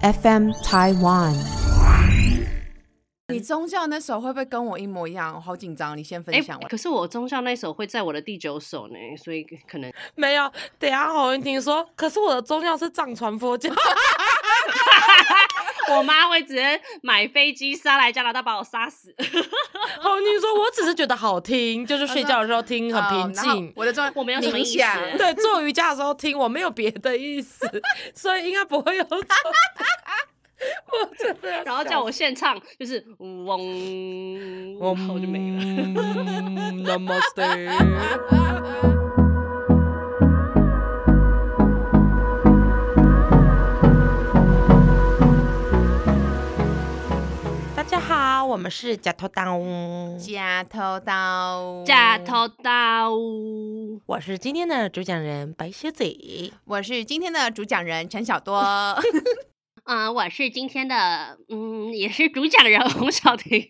FM Taiwan。你宗教那首会不会跟我一模一样？我好紧张，你先分哎、享完。可是我宗教那首会在我的第九首呢，所以可能没有，等下侯云婷说，可是我的宗教是藏传佛教。我妈会直接买飞机杀来加拿大把我杀死。侯云婷说，我只是觉得好听，就是睡觉的时候听很平静。我的宗我没有什么意思对，做瑜伽的时候听，我没有别的意思，所以应该不会有错。我真的然后叫我现唱，就是嗡，然后就没了。了。Namaste。我们是假头刀，假头刀，假头刀，我是今天的主讲人白雪子。我是今天的主讲人陈小多。嗯，我是今天的，嗯，也是主讲人 洪小婷。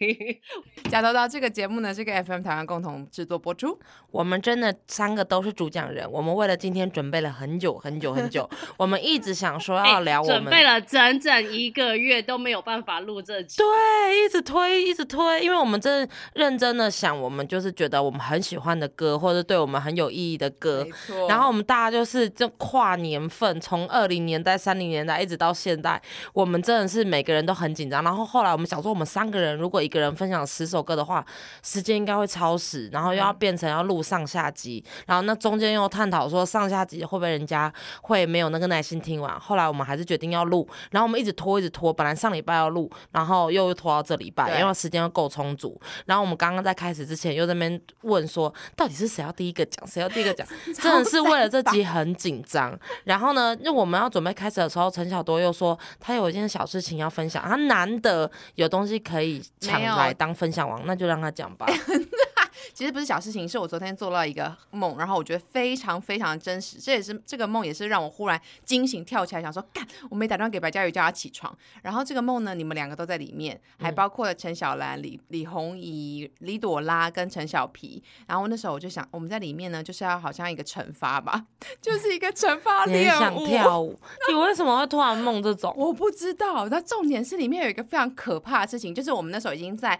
假头刀这个节目呢，是跟 FM 台湾共同制作播出。我们真的三个都是主讲人，我们为了今天准备了很久很久很久，我们一直想说要聊我们，准备了整整一个月都没有办法录这集。对，一直推一直推，因为我们真的认真的想，我们就是觉得我们很喜欢的歌，或者对我们很有意义的歌然后我们大家就是这跨年份，从二零年代、三零年代一直到现代，我们真的是每个人都很紧张。然后后来我们想说，我们三个人如果一个人分享十首歌的话，时间应该会超时，然后又要变成要录上下集，然后那中间又探讨说上下集会不会人家会没有那个耐心听完。后来我们还是决定要录，然后我们一直拖一直拖，本来上礼拜要录，然后又拖到这礼拜，因为时间又够充足。然后我们刚刚在开始之前又在那边问说，到底是谁要第一个讲，谁要第一个讲，真的是为了这集很紧张。然后呢，就我们要准备开始的时候，陈小多又说他有一件小事情要分享，他难得有东西可以抢来当分享王，那就让他讲吧。其实不是小事情，是我昨天做了一个梦，然后我觉得非常非常真实。这也是这个梦也是让我忽然惊醒，跳起来想说，干，我没打电话给白嘉宇叫他起床。然后这个梦呢，你们两个都在里面，还包括了陈小兰、李李红怡、李朵拉跟陈小皮。然后那时候我就想，我们在里面呢，就是要好像一个惩罚吧，就是一个惩罚 你想。跳舞，你为什么会突然梦这种？我不知道，那重点是里面有一个非常可怕的事情，就是我们那时候已经在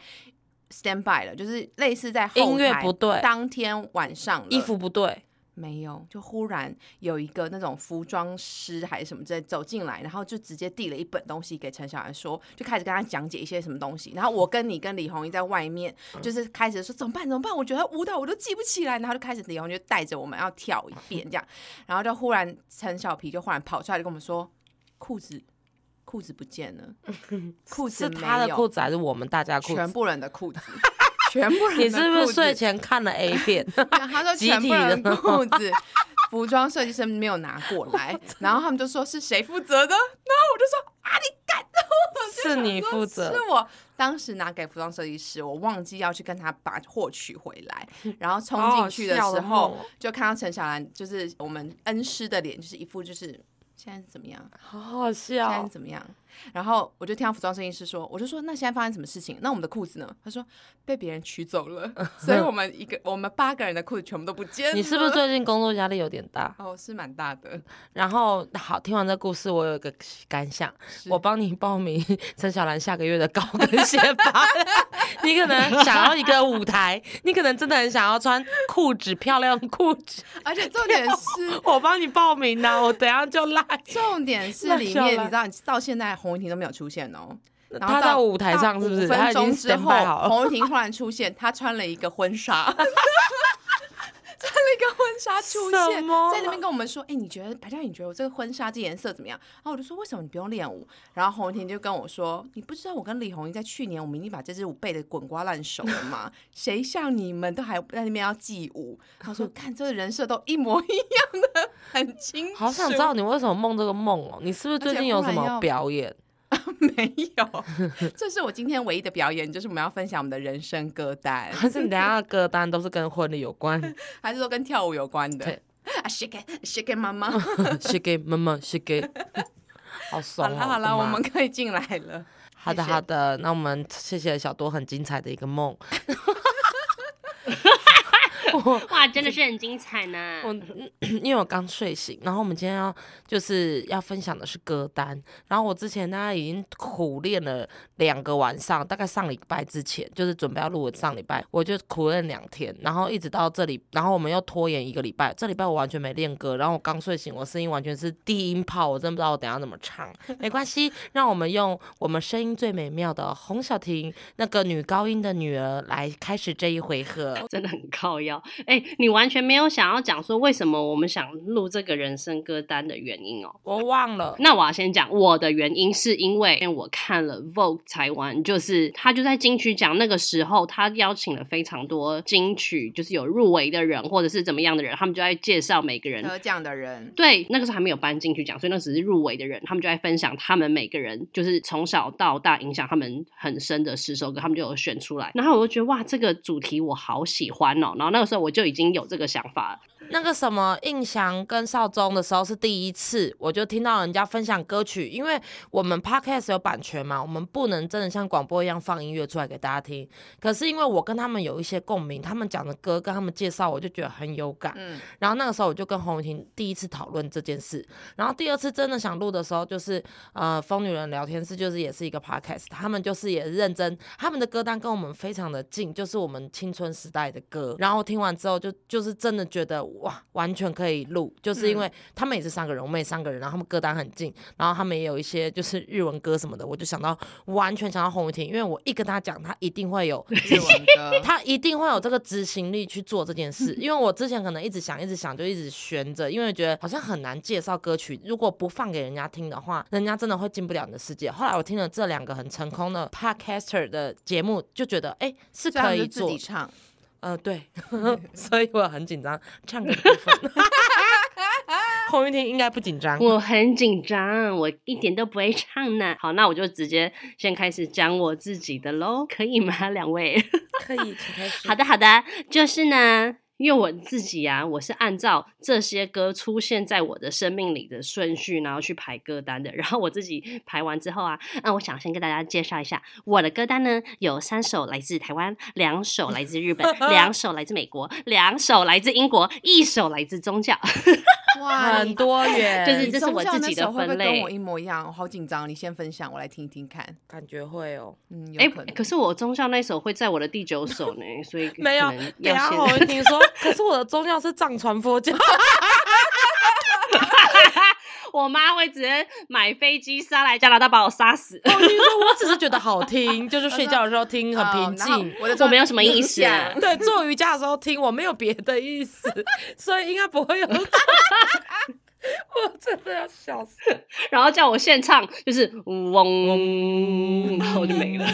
stand by 了，就是类似在后音乐台不对当天晚上衣服不对，没有，就忽然有一个那种服装师还是什么之类走进来，然后就直接递了一本东西给陈小兰说，就开始跟他讲解一些什么东西。然后我跟你跟李红英在外面，就是开始说怎么办怎么办？我觉得舞蹈我都记不起来，然后就开始李红就带着我们要跳一遍这样，然后就忽然陈小皮就忽然跑出来就跟我们说，裤子裤子不见了，裤子是没他的有。裤子还是我们大家裤子？全部人的裤子，全部人你是不是睡前看了 A 片？他说集全部人的裤子，服装设计师没有拿过来，然后他们就说是谁负责的，然后我就说啊，你干的，是你负责。是。我。当时拿给服装设计师，我忘记要去跟他把货取回来，然后冲进去的时候哦，就看到陈小兰，就是我们恩师的脸，就是一副就是。现在是怎么样？好好笑现在是，怎么样？然后我就听到服装设计师说，我就说那现在发生什么事情？那我们的裤子呢？他说被别人取走了，所以我们一个我们八个人的裤子全部都不见了。你是不是最近工作压力有点大？哦，是蛮大的。然后好，听完这故事，我有一个感想，我帮你报名 陈小兰下个月的高跟鞋吧。你可能想要一个舞台，你可能真的很想要穿裤子漂亮裤子，而且重点是，我帮你报名呢、我等下就来。重点是里面，你知道，你到现在洪雨婷都没有出现哦。然后他到舞台上是不是？五分钟之后。洪雨婷忽然出现，她穿了一个婚纱。穿了一个婚纱出现，在那边跟我们说：“哎、你觉得白嘉颖，你觉得我这个婚纱这颜色怎么样？”然后我就说：“为什么你不用练舞？”然后洪一婷就跟我说：“你不知道我跟李红英在去年我们已经把这支舞背的滚瓜烂熟了吗？谁像你们都还在那边要记舞？” 他说：“看这个人设都一模一样的，很清楚。”好想知道你为什么梦这个梦哦？你是不是最近有什么表演？没有，这是我今天唯一的表演，就是我们要分享我们的人生歌单，还是你等下的歌单都是跟婚礼有关？还是说跟跳舞有关的对？啊，shake it shake it 妈妈。写给妈妈，写给，好好爽哦！了好了，我们可以进来了。好的好的，那我们谢谢小多很精彩的一个梦。哇，真的是很精彩呢。我 因为我刚睡醒，然后我们今天要就是要分享的是歌单，然后我之前大家已经苦练了两个晚上，大概上礼拜之前就是准备要录的上礼拜，我就苦练两天，然后一直到这里，然后我们又拖延一个礼拜，这礼拜我完全没练歌，然后我刚睡醒，我声音完全是低音炮，我真不知道我等下怎么唱，没关系，让我们用我们声音最美妙的洪小婷那个女高音的女儿来开始这一回合。真的很靠腰。哎、你完全没有想要讲说为什么我们想录这个人生歌单的原因哦。我忘了，那我要先讲我的原因，是因为我看了 Vogue 台湾，就是他就在金曲奖那个时候，他邀请了非常多金曲就是有入围的人或者是怎么样的人，他们就在介绍每个人得奖的人，对，那个时候还没有颁金曲奖，所以那只是入围的人，他们就在分享他们每个人就是从小到大影响他们很深的十首歌，他们就有选出来。然后我就觉得哇，这个主题我好喜欢哦。然后那那时候我就已经有这个想法了。那个什么印象跟少宗的时候是第一次，我就听到人家分享歌曲，因为我们 podcast 有版权嘛，我们不能真的像广播一样放音乐出来给大家听。可是因为我跟他们有一些共鸣，他们讲的歌跟他们介绍，我就觉得很有感。嗯，然后那个时候我就跟洪雨婷第一次讨论这件事，然后第二次真的想录的时候，就是呃疯女人聊天室，就是也是一个 podcast，他们就是也认真，他们的歌单跟我们非常的近，就是我们青春时代的歌。然后听完之后就就是真的觉得哇，完全可以录，就是因为他们也是三个人，我们也三个人，然后他们歌单很近，然后他们也有一些就是日文歌什么的，我就想到完全想到洪雨婷，因为我一跟他讲，他一定会有日文歌，他一定会有这个执行力去做这件事，因为我之前可能一直想，一直想，就一直悬着，因为觉得好像很难介绍歌曲，如果不放给人家听的话，人家真的会进不了你的世界。后来我听了这两个很成功的 podcaster 的节目，就觉得哎、是可以做自己，唱。呃，对，所以我很紧张唱歌的部分。洪玉婷应该不紧张，我很紧张，我一点都不会唱呢。好，那我就直接先开始讲我自己的喽，可以吗，两位？可以，请开始。好的，好的，就是呢，因为我自己啊，我是按照这些歌出现在我的生命里的顺序，然后去排歌单的。然后我自己排完之后啊，那，我想先跟大家介绍一下我的歌单呢，有三首来自台湾，两首来自日本，两首来自美国，两首来自英国，一首来自宗教。哇，很多元，就是你这是我自己的分类跟我一模一样？我好紧张，你先分享，我来听听看。感觉会哦。嗯，有哎、可是我宗教那首会在我的第九首呢，所以没有可能，等一下要先洪玉婷说，可是我的宗教是藏传佛教。我妈会直接买飞机杀来加拿大把我杀死。我跟你说，我只是觉得好 听，就是睡觉的时候听很平静。我的我没有什么意思啊。对，做瑜伽的时候听，我没有别的意思，所以应该不会有。我真的要笑死！然后叫我现唱，就是嗡，然后我就没了。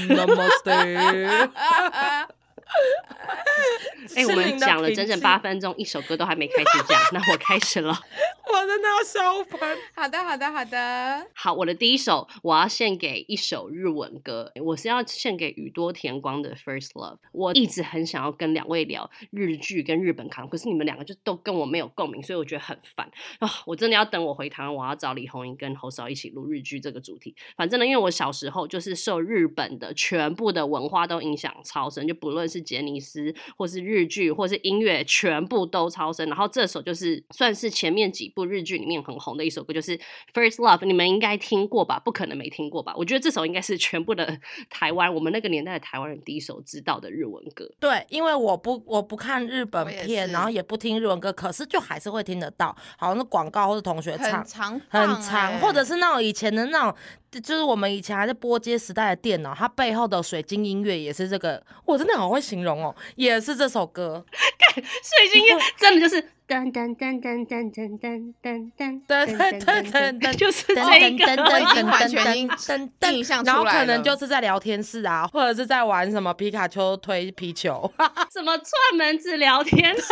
哎、我们讲了整整八分钟，一首歌都还没开始讲，那我开始了。我真的要笑翻。好的，好的，好的。好，我的第一首我要献给一首日文歌，我是要献给宇多田光的《First Love》。我一直很想要跟两位聊日剧跟日本卡通，可是你们两个就都跟我没有共鸣，所以我觉得很烦啊！我真的要等我回台湾，我要找李红英跟侯嫂一起录日剧这个主题。反正呢，因为我小时候就是受日本的全部的文化都影响超深，就不论是杰尼斯或是日剧或是音乐，全部都超声。然后这首就是算是前面几部日剧里面很红的一首歌，就是《First Love》，你们应该听过吧？不可能没听过吧？我觉得这首应该是全部的台湾我们那个年代的台湾人第一首知道的日文歌。对，因为我不我不看日本片，然后也不听日文歌，可是就还是会听得到，好像是广告或是同学唱很。长很放长，欸或者是那种以前的那种，就是我们以前还在波接时代的电脑，它背后的水晶音乐也是这个，我真的好会形容哦，也是这首歌。水晶音乐真的就是噔噔噔噔噔噔噔噔噔，对对对对对，就是噔这个。我已经完全印噔 印象出然后可能就是在聊天室啊，或者是在玩什么皮卡丘推皮球，什么串门子聊天室，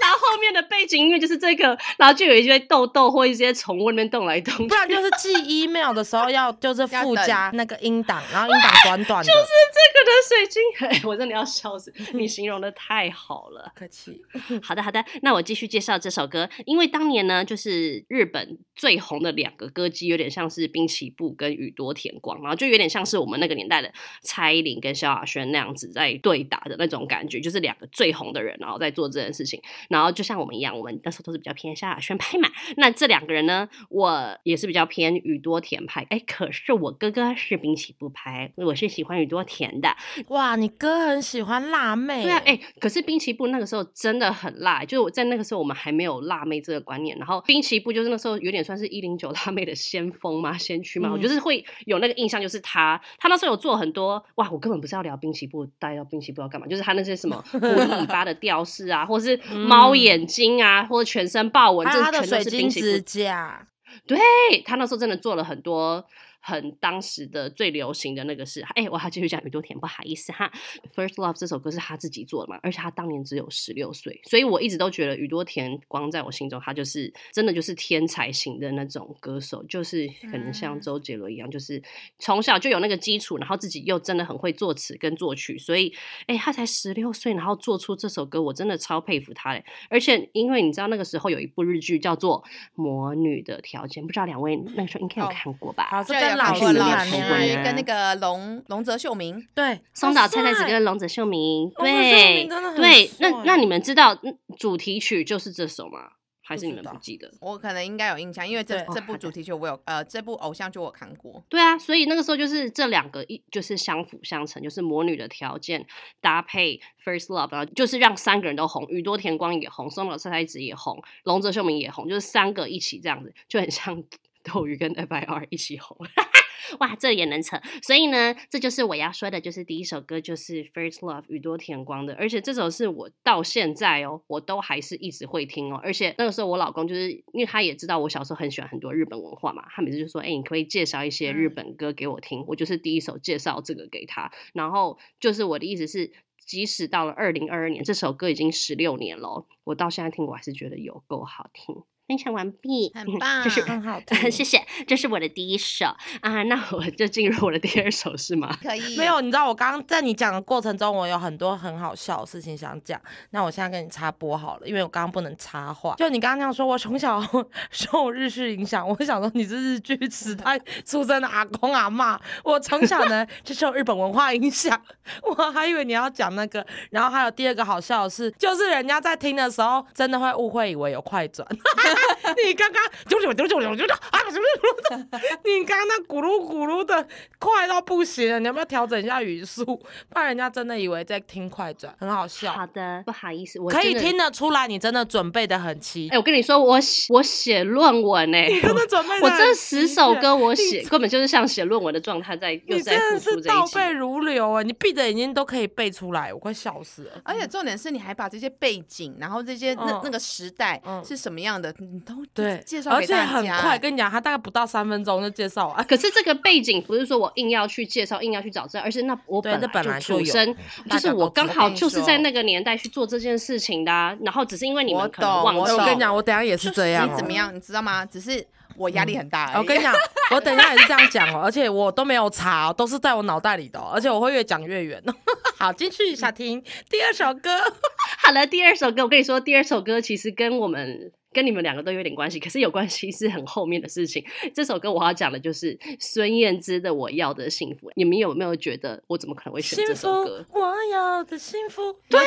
然后后面的背景音乐就是这个，然后就有一些豆豆或一些宠物那边动来动去不。然就是寄 email 的时候要就是附加那个音档，然后音档短短的。就是这个的水晶，哎我真的要笑死！你形容的太好了。客气，好的，好的，那我继续介介绍这首歌，因为当年呢，就是日本最红的两个歌姬，有点像是滨崎步跟宇多田光，然后就有点像是我们那个年代的蔡依林跟萧亚轩那样子在对打的那种感觉，就是两个最红的人，然后在做这件事情。然后就像我们一样，我们那时候都是比较偏萧亚轩拍嘛。那这两个人呢，我也是比较偏宇多田派。哎，可是我哥哥是滨崎步拍，我是喜欢宇多田的。哇，你哥很喜欢辣妹，对啊，哎，可是滨崎步那个时候真的很辣，就是我在那个时候我们还没有辣妹这个观念，然后滨崎步就是那时候有点算是一零九辣妹的先锋嘛，先驱嘛，我就是会有那个印象，就是他，他那时候有做很多，哇，我根本不是要聊滨崎步，带到滨崎步要干嘛？就是他那些什么 狐狸尾巴的吊饰啊，或者是猫眼睛啊，或者全身豹纹，这他的全都是水晶指滨崎步。甲，对他那时候真的做了很多很当时的最流行的那个是，哎，我还继续讲宇多田，不好意思哈。First Love 这首歌是他自己做的嘛，而且他当年只有十六岁，所以我一直都觉得宇多田光在我心中，他就是真的就是天才型的那种歌手，就是可能像周杰伦一样，就是从小就有那个基础，然后自己又真的很会作词跟作曲，所以哎，他才十六岁，然后做出这首歌，我真的超佩服他嘞。而且因为你知道那个时候有一部日剧叫做《魔女的条件》，不知道两位那个时候应该有哦看过吧？好，是这跟老师老师跟那个龙龙泽秀明，对松岛菜菜子跟龙泽秀明，对对，那那你们知道嗯主题曲就是这首吗？还是你们不记得？我可能应该有印象，因为这这部主题曲我有呃，这部偶像剧我看过。对啊，所以那个时候就是这两个一就是相辅相成，就是魔女的条件搭配 First Love，然后就是让三个人都红，宇多田光也红，松岛菜菜子也红，龙泽秀明也红，就是三个一起这样子，就很像斗鱼跟 FIR 一起红。哇，这也能扯，所以呢，这就是我要说的，就是第一首歌就是 First Love 宇多田光的，而且这首是我到现在哦，我都还是一直会听哦，而且那个时候我老公就是因为他也知道我小时候很喜欢很多日本文化嘛，他每次就说，哎、你可以介绍一些日嗯本歌给我听，我就是第一首介绍这个给他，然后就是我的意思是。即使到了二零二二年，这首歌已经十六年了哦，我到现在听我还是觉得有够好听。分享完毕，很棒这是很好听谢谢，这是我的第一首啊，那我就进入我的第二首是吗？可以没有，你知道我刚刚在你讲的过程中，我有很多很好笑的事情想讲。那我现在跟你插播好了，因为我刚刚不能插话。就你刚刚那样说，我从小 受日式影响，我想说你是日剧时代出生的阿公阿妈。我从小呢 就受日本文化影响，我还以为你要讲那个。然后还有第二个好笑的是，就是人家在听的时候，真的会误会以为有快转。你刚刚九九九九九九啊，什么什么的，你刚刚那咕噜咕噜的快到不行了，你要不要调整一下语速？不然人家真的以为在听快转，很好笑。好的，不好意思，我可以听得出来，你真的准备的很齐哎、，我跟你说，我写我写论文呢、你真的准备得我这十首歌我写根本就是像写论文的状态在，又你在真的是。倒背如流哎，你闭着眼睛都可以背出来，我快笑死了。而且重点是，你还把这些背景，然后这些那嗯那个时代嗯是什么样的，你都对，介绍而且。很快，跟你讲，他大概不到三分钟就介绍完。可是这个背景不是说我硬要去介绍、硬要去找资料，而是那我本这本来就出生，就是我刚好就是在那个年代去做这件事情的、啊，然后只是因为你我们可能忘记了。我跟你讲，我等下也是这样、怎么样，你知道吗？只是我压力很大。我跟你讲，我等一下也是这样讲哦，而且我都没有查、哦，都是在我脑袋里的、哦，而且我会越讲越远。好，继续小婷第二首歌，好了，第二首歌，我跟你说，第二首歌其实跟我们跟你们两个都有点关系，可是有关系是很后面的事情。这首歌我要讲的就是孙燕姿的《我要的幸福》，你们有没有觉得我怎么可能会选这首歌？，我要的幸福。对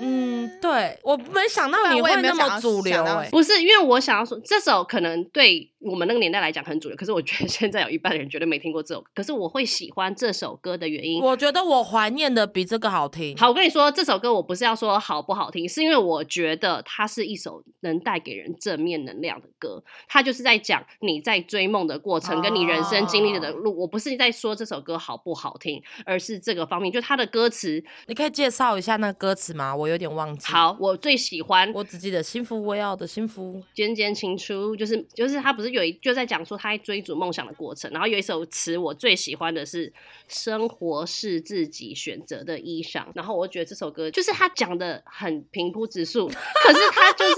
嗯，对，我没想到你会那么主流想到哎、不是，因为我想要说，这首可能对我们那个年代来讲很主流，可是我觉得现在有一半的人绝对没听过这首歌。可是我会喜欢这首歌的原因，我觉得我怀念的比这个好听。好，我跟你说，这首歌我不是要说好不好听，是因为我觉得它是一首能带给人正面能量的歌。它就是在讲你在追梦的过程，跟你人生经历的路。我不是在说这首歌好不好听，而是这个方面，就它的歌词。你可以介绍一下那个歌词吗？我有点忘记。，好，我最喜欢我只记得幸福，我要的幸福。尖尖情书，就是就是他不是有一就在讲说他在追逐梦想的过程，然后有一首词我最喜欢的是生活是自己选择的衣裳，然后我觉得这首歌就是他讲的很平铺直述，可是他就是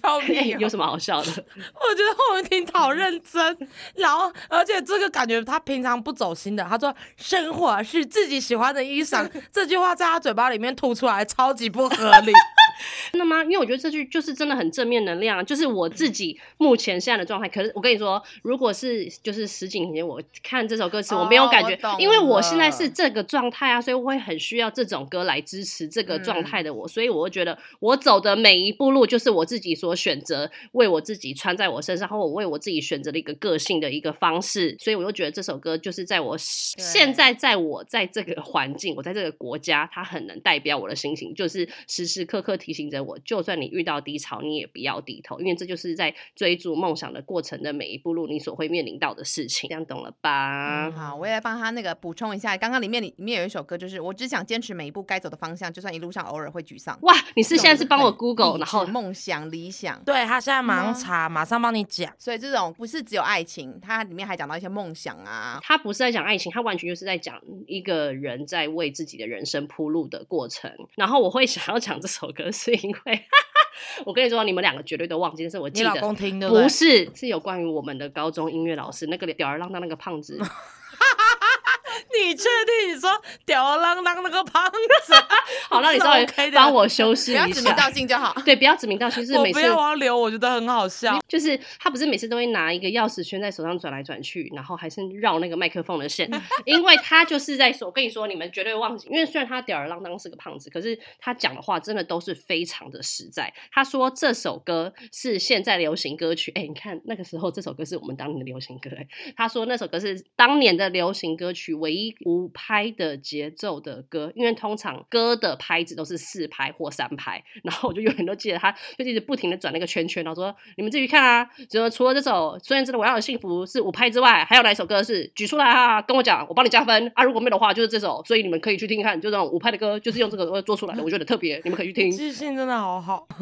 笑面、有什么好笑的？我觉得后面听好认真，然后而且这个感觉他平常不走心的。他说“生活是自己喜欢的衣裳”，这句话在他嘴巴里面吐出来超级不合理。真的吗？因为我觉得这句就是真的很正面能量啊，就是我自己目前现在的状态。可是我跟你说，如果是就是十几年前我看这首歌词，我没有感觉哦，因为我现在是这个状态啊，所以我会很需要这种歌来支持这个状态的我，所以我会觉得我走的每一步路就是我自己所选择，为我自己穿在我身上，或我为我自己选择的一个个性的一个方式，所以我就觉得这首歌就是在我现在在我在这个环境，我在这个国家，它很能代表我的心情，就是时时刻刻提醒着我，就算你遇到低潮，你也不要低头，因为这就是在追逐梦想的过程的每一步路，你所会面临到的事情，这样懂了吧？好，我也来帮他那个补充一下，刚刚里面里里面有一首歌，就是我只想坚持每一步该走的方向，就算一路上偶尔会沮丧。哇，你是现在是帮我 Google，励然后梦想理想。对他现在马上吗查，马上帮你讲。所以这种不是只有爱情，它里面还讲到一些梦想啊。他不是在讲爱情，他完全就是在讲一个人在为自己的人生铺路的过程。然后我会想要讲这首歌，是因为 我跟你说，你们两个绝对都忘记，但是我记得？不是，是有关于我们的高中音乐老师那个吊儿郎当那个胖子。你确定？你说吊儿郎当那个胖子？好，那你稍微帮我修饰一不要指名道。姓就好。对，不要指名道姓，是每次我不要，我要留，我觉得很好笑。就是他不是每次都会拿一个钥匙圈在手上转来转去，然后还是绕那个麦克风的线，因为他就是在说，我跟你说，你们绝对忘记，因为虽然他吊儿郎当是个胖子，可是他讲的话真的都是非常的实在。他说这首歌是现在流行歌曲，哎，你看那个时候这首歌是我们当年的流行歌，哎，他说那首歌是当年的流行歌曲唯一无拍的节奏的歌，因为通常歌的拍子都是四拍或三拍，然后我就永远都记得他就一直不停的转那个圈圈，然后说你们自己看啊，就除了这首《孙燕姿的我要的幸福》是五拍之外，还有哪一首歌是举出来啊，跟我讲，我帮你加分啊，如果没有的话就是这首，所以你们可以去听听看，就这种五拍的歌就是用这个歌做出来的，我觉得特别，你们可以去听。记性真的好好。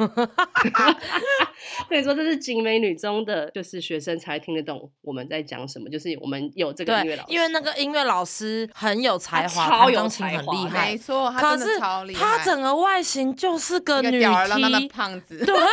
跟你说，这是景美女中的，就是学生才听得懂我们在讲什么，就是我们有这个音乐对老，师，因为那个音乐老师很有才华，他超有弹钢琴才华很厉害没。错，可是超厉害。他整个外形就是个女 T，胖子，对，然后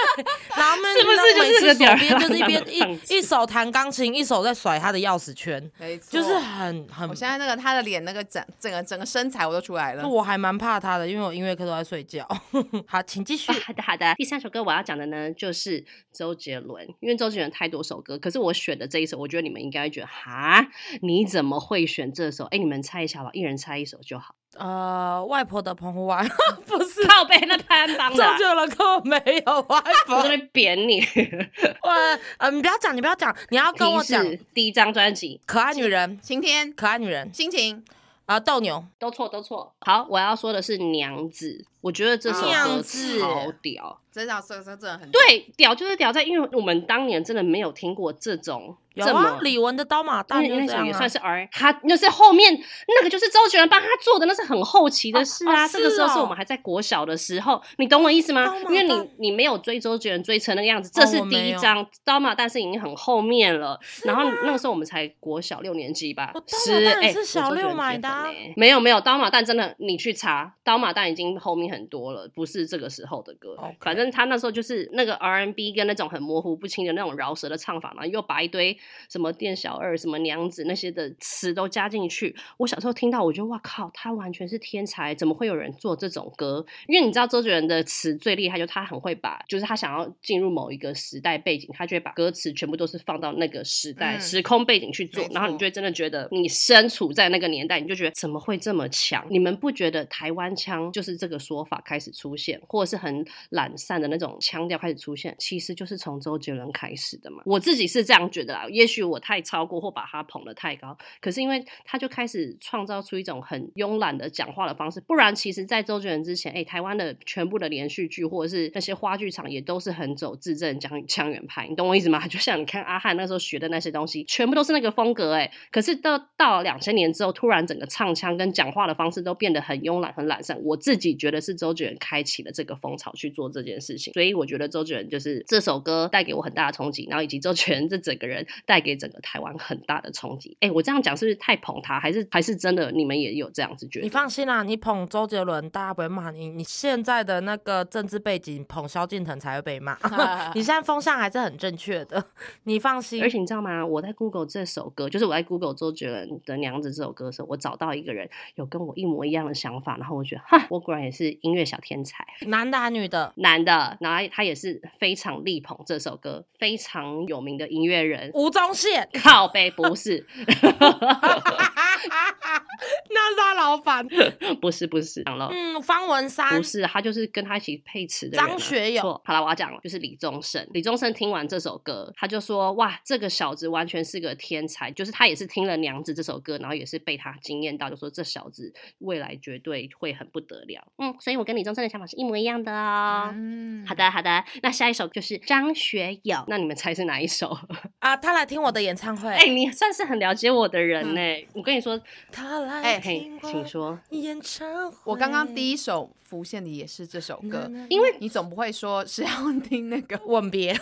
他们 是不是就是个吊儿就是一边一一手弹钢琴，一手在甩他的钥匙圈，没错，就是很很我。现在那个他的脸那个整整个整个身材我都出来了。我还蛮怕他的，因为我音乐课都在睡觉。好，请继续。好的，好的。第三首歌我要讲的呢，就是周杰伦，因为周杰伦太多首歌，可是我选的这一首，我觉得你们应该会觉得，哈，你怎么会选这首？哎，你们猜一下吧，一人猜一首就好。呃，外婆的澎湖湾 不是靠背那潘邦的啊，周杰伦根本没有 外婆我这。边扁你。我呃，你不要讲，你不要讲，你要跟我提讲第一张专辑可爱女人，晴天，可爱女人心情，啊，斗牛。都错都错。好，我要说的是娘子，我觉得这首歌娘子超屌。真的这这真的很对，屌就是屌在，因为我们当年真的没有听过这种有啊，李玟的刀马旦那就这样啊首也算是 R，他那是后面那个就是周杰伦帮他做的，那是很后期的事啊。这个时候是我们还在国小的时候，你懂我意思吗因为你你没有追周杰伦追成那个样子，这是第一张刀马旦是已经很后面了。然后那个时候我们才国小六年级吧是哎，是小六买的没有没有，刀马旦真的你去查，刀马旦已经后面很多了，不是这个时候的歌。反正他那时候就是那个 R&B 跟那种很模糊不清的那种饶舌的唱法嘛，又把一堆什么店小二、什么娘子那些的词都加进去。我小时候听到，我觉得哇靠，他完全是天才，怎么会有人做这种歌？因为你知道周杰伦的词最厉害，就他很会把，就是他想要进入某一个时代背景，他就会把歌词全部都是放到那个时代、嗯时空背景去做然后你就会真的觉得你身处在那个年代，你就觉得怎么会这么强？你们不觉得台湾腔就是这个说法开始出现，或者是很懒散的那种腔调开始出现，其实就是从周杰伦开始的嘛？我自己是这样觉得啦，也许我太超过或把他捧得太高，可是因为他就开始创造出一种很慵懒的讲话的方式，不然其实，在周杰伦之前，哎、台湾的全部的连续剧或者是那些话剧场也都是很走字正腔腔圆派，你懂我意思吗？就像你看阿汉那时候学的那些东西，全部都是那个风格、哎，可是到到两千年之后，突然整个唱腔跟讲话的方式都变得很慵懒、很懒散。我自己觉得是周杰伦开启了这个风潮去做这件事情，所以我觉得周杰伦就是这首歌带给我很大的冲击，然后以及周杰伦这整个人带给整个台湾很大的冲击。哎、我这样讲是不是太捧他？还是还是真的你们也有这样子觉得你？放心啦，你捧周杰伦，大家不会骂你。你现在的那个政治背景，捧萧敬腾才会被骂。你现在风向还是很正确的，你放心而。且你知道吗？我在 Google 这首歌，就是我在 Google 周杰伦的《娘子》这首歌的时候，我找到一个人有跟我一模一样的想法，然后我觉得，哈，我果然也是音乐小天才，男的还女的？男的，然后他也是非常力捧这首歌，非常有名的音乐人。吴宗宪，靠背不是，那是他老板。不是不是，讲了。嗯，方文山不是，他就是跟他一起配词的啊、张学友好了，我要讲了，就是李宗盛。李宗盛听完这首歌，他就说：“哇，这个小子完全是个天才。”就是他也是听了《娘子》这首歌，然后也是被他惊艳到，就说这小子未来绝对会很不得了。嗯，所以我跟李宗盛的想法是一模一样的哦。嗯好，的，好的。那下一首就是张学友，那你们猜是哪一首？啊，他来听我的演唱会。哎、你算是很了解我的人呢、我跟你说，他来哎嘿听，我请说。演唱会。我刚刚第一首浮现的也是这首歌，因为你总不会说是要听那个 吻别，